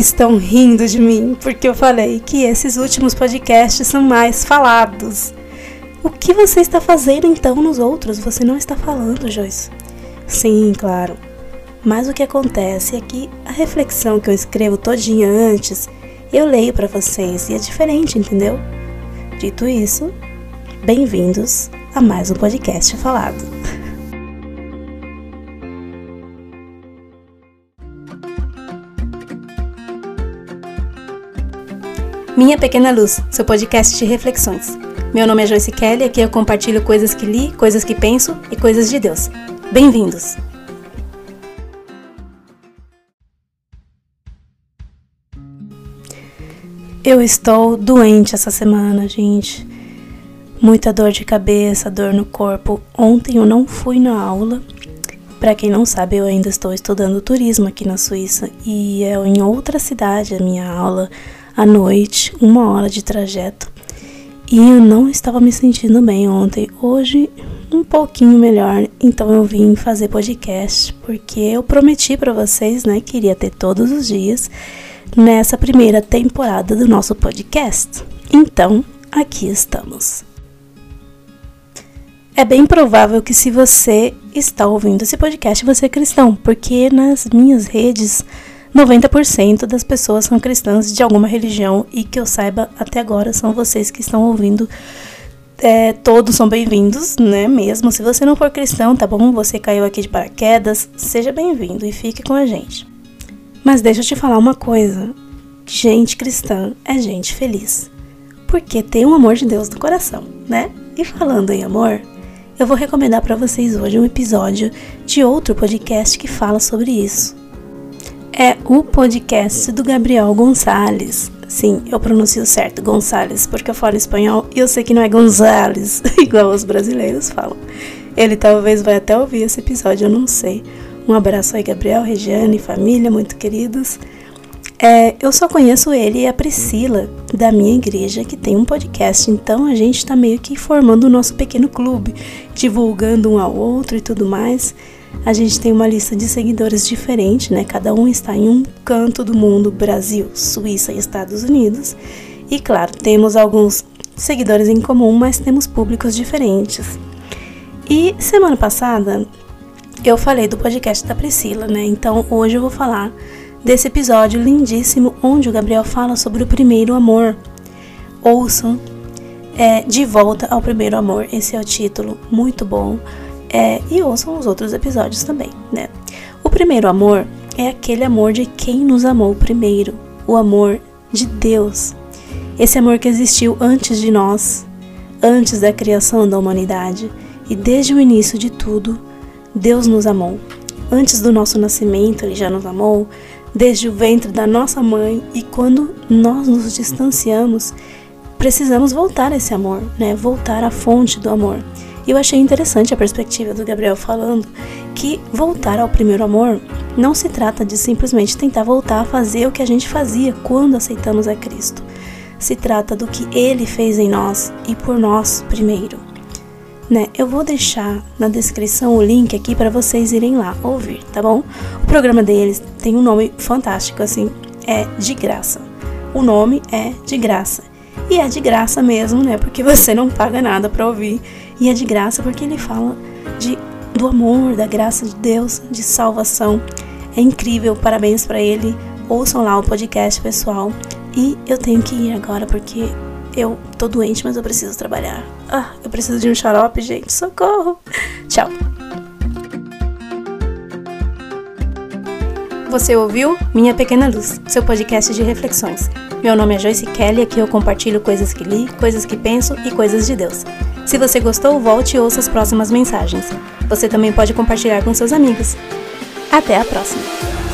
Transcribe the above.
estão rindo de mim porque eu falei que esses últimos podcasts são mais falados. O que você está fazendo então nos outros? Você não está falando, Joyce. Sim, claro. Mas o que acontece é que a reflexão que eu escrevo todinha antes, eu leio para vocês e é diferente, entendeu? Dito isso, bem-vindos a mais um podcast falado. Minha Pequena Luz, seu podcast de reflexões. Meu nome é Joyce Kelly e aqui eu compartilho coisas que li, coisas que penso e coisas de Deus. Bem-vindos! Eu estou doente essa semana, gente. Muita dor de cabeça, dor no corpo. Ontem eu não fui na aula. Para quem não sabe, eu ainda estou estudando turismo aqui na Suíça e é em outra cidade a minha aula à noite, uma hora de trajeto. E eu não estava me sentindo bem ontem. Hoje, um pouquinho melhor. Então eu vim fazer podcast porque eu prometi para vocês, né, que iria ter todos os dias nessa primeira temporada do nosso podcast. Então, aqui estamos. É bem provável que se você está ouvindo esse podcast, você é cristão, porque nas minhas redes 90% das pessoas são cristãs de alguma religião e que eu saiba até agora são vocês que estão ouvindo. É, todos são bem-vindos, né? Mesmo se você não for cristão, tá bom? Você caiu aqui de paraquedas, seja bem-vindo e fique com a gente. Mas deixa eu te falar uma coisa: gente cristã é gente feliz, porque tem o amor de Deus no coração, né? E falando em amor, eu vou recomendar para vocês hoje um episódio de outro podcast que fala sobre isso é o podcast do Gabriel Gonçalves. Sim, eu pronuncio certo, Gonçalves, porque eu falo espanhol e eu sei que não é Gonzales, igual os brasileiros falam. Ele talvez vai até ouvir esse episódio, eu não sei. Um abraço aí, Gabriel, Regiane, família, muito queridos. É, eu só conheço ele e a Priscila, da minha igreja, que tem um podcast. Então a gente está meio que formando o nosso pequeno clube, divulgando um ao outro e tudo mais a gente tem uma lista de seguidores diferente, né? Cada um está em um canto do mundo, Brasil, Suíça e Estados Unidos. E claro, temos alguns seguidores em comum, mas temos públicos diferentes. E semana passada eu falei do podcast da Priscila, né? Então hoje eu vou falar desse episódio lindíssimo onde o Gabriel fala sobre o primeiro amor. Ouçam é, De Volta ao Primeiro Amor, esse é o título, muito bom. É, e ouçam os outros episódios também, né? O primeiro amor é aquele amor de quem nos amou primeiro, o amor de Deus. Esse amor que existiu antes de nós, antes da criação da humanidade e desde o início de tudo, Deus nos amou. Antes do nosso nascimento, Ele já nos amou, desde o ventre da nossa mãe e quando nós nos distanciamos, precisamos voltar a esse amor, né? Voltar à fonte do amor. E eu achei interessante a perspectiva do Gabriel falando que voltar ao primeiro amor não se trata de simplesmente tentar voltar a fazer o que a gente fazia quando aceitamos a Cristo. Se trata do que ele fez em nós e por nós primeiro. Né? Eu vou deixar na descrição o link aqui para vocês irem lá ouvir, tá bom? O programa deles tem um nome fantástico assim, é de graça. O nome é de graça. E é de graça mesmo, né? Porque você não paga nada para ouvir e é de graça porque ele fala de, do amor, da graça de Deus, de salvação. É incrível, parabéns para ele. Ouçam lá o podcast, pessoal. E eu tenho que ir agora porque eu tô doente, mas eu preciso trabalhar. Ah, eu preciso de um xarope, gente. Socorro. Tchau. Você ouviu Minha Pequena Luz, seu podcast de reflexões. Meu nome é Joyce Kelly, aqui eu compartilho coisas que li, coisas que penso e coisas de Deus. Se você gostou, volte e ouça as próximas mensagens. Você também pode compartilhar com seus amigos. Até a próxima!